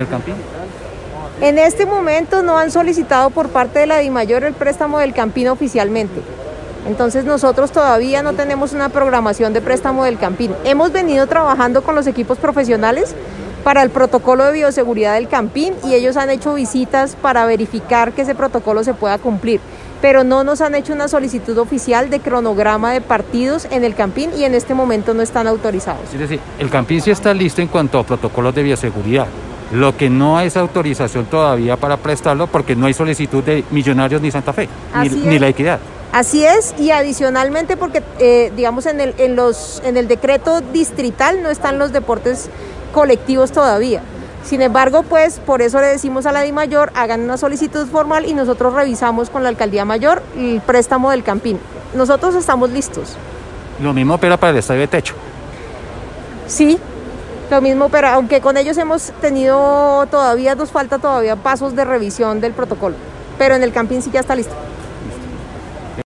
el Campín? En este momento no han solicitado por parte de la DIMAYOR el préstamo del Campín oficialmente. Entonces nosotros todavía no tenemos una programación de préstamo del Campín. Hemos venido trabajando con los equipos profesionales para el protocolo de bioseguridad del Campín y ellos han hecho visitas para verificar que ese protocolo se pueda cumplir, pero no nos han hecho una solicitud oficial de cronograma de partidos en el Campín y en este momento no están autorizados. Es decir, el Campín sí está listo en cuanto a protocolos de bioseguridad. Lo que no es autorización todavía para prestarlo porque no hay solicitud de Millonarios ni Santa Fe, ni, ni, la equidad. Así es, y adicionalmente porque, eh, digamos, en el, en, los, en el decreto distrital no están los deportes colectivos todavía. Sin embargo, pues por eso le decimos a la DIMAYOR, Mayor, hagan una solicitud formal y nosotros revisamos con la Alcaldía Mayor el préstamo del Campín. Nosotros estamos listos. Lo mismo opera para el estadio de techo. Sí, lo mismo, pero aunque con ellos hemos tenido todavía, nos falta todavía pasos de revisión del protocolo, pero en el Campín sí ya está listo.